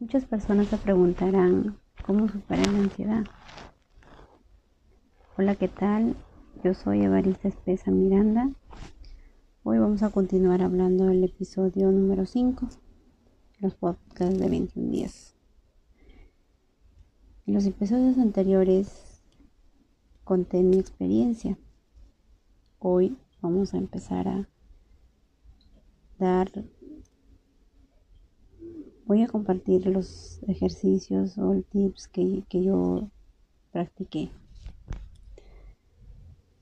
Muchas personas se preguntarán cómo superar la ansiedad. Hola, ¿qué tal? Yo soy Evarista Espesa Miranda. Hoy vamos a continuar hablando del episodio número 5, los podcasts de 21 días. En los episodios anteriores conté mi experiencia. Hoy vamos a empezar a dar voy a compartir los ejercicios o tips que, que yo practiqué.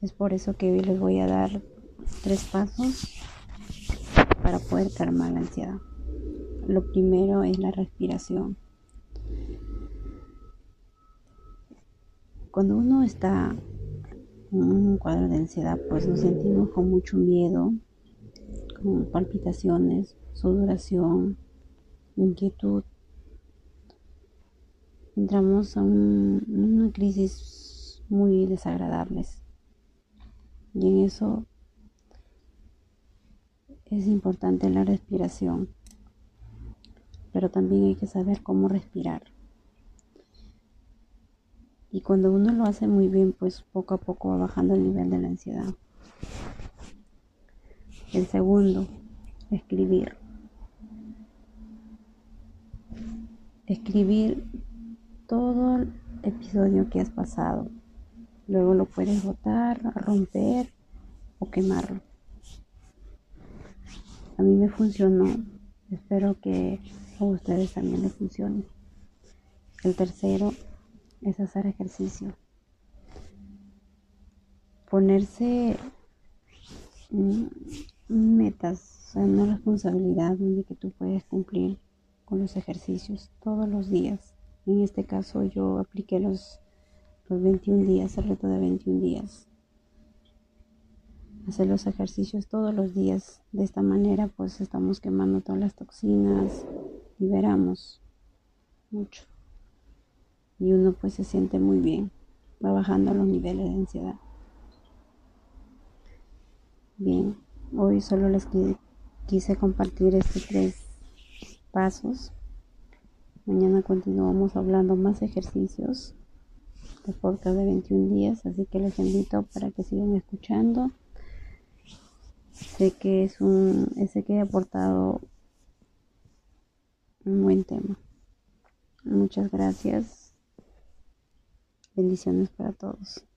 Es por eso que hoy les voy a dar tres pasos para poder calmar la ansiedad. Lo primero es la respiración. Cuando uno está en un cuadro de ansiedad, pues nos sentimos con mucho miedo, con palpitaciones, sudoración, inquietud. Entramos a una crisis muy desagradables. Y en eso es importante la respiración. Pero también hay que saber cómo respirar. Y cuando uno lo hace muy bien, pues poco a poco va bajando el nivel de la ansiedad. El segundo, escribir. Escribir todo el episodio que has pasado. Luego lo puedes botar, romper o quemarlo. A mí me funcionó. Espero que a ustedes también les funcione. El tercero es hacer ejercicio. Ponerse metas, una responsabilidad donde que tú puedes cumplir con los ejercicios todos los días. En este caso yo apliqué los, los 21 días, el reto de 21 días. Hacer los ejercicios todos los días. De esta manera pues estamos quemando todas las toxinas, liberamos mucho. Y uno pues se siente muy bien, va bajando los niveles de ansiedad. Bien, hoy solo les quise compartir estos tres pasos. Mañana continuamos hablando más ejercicios de podcast de 21 días, así que les invito para que sigan escuchando. Sé que es un, sé que he aportado un buen tema. Muchas gracias. Bendiciones para todos.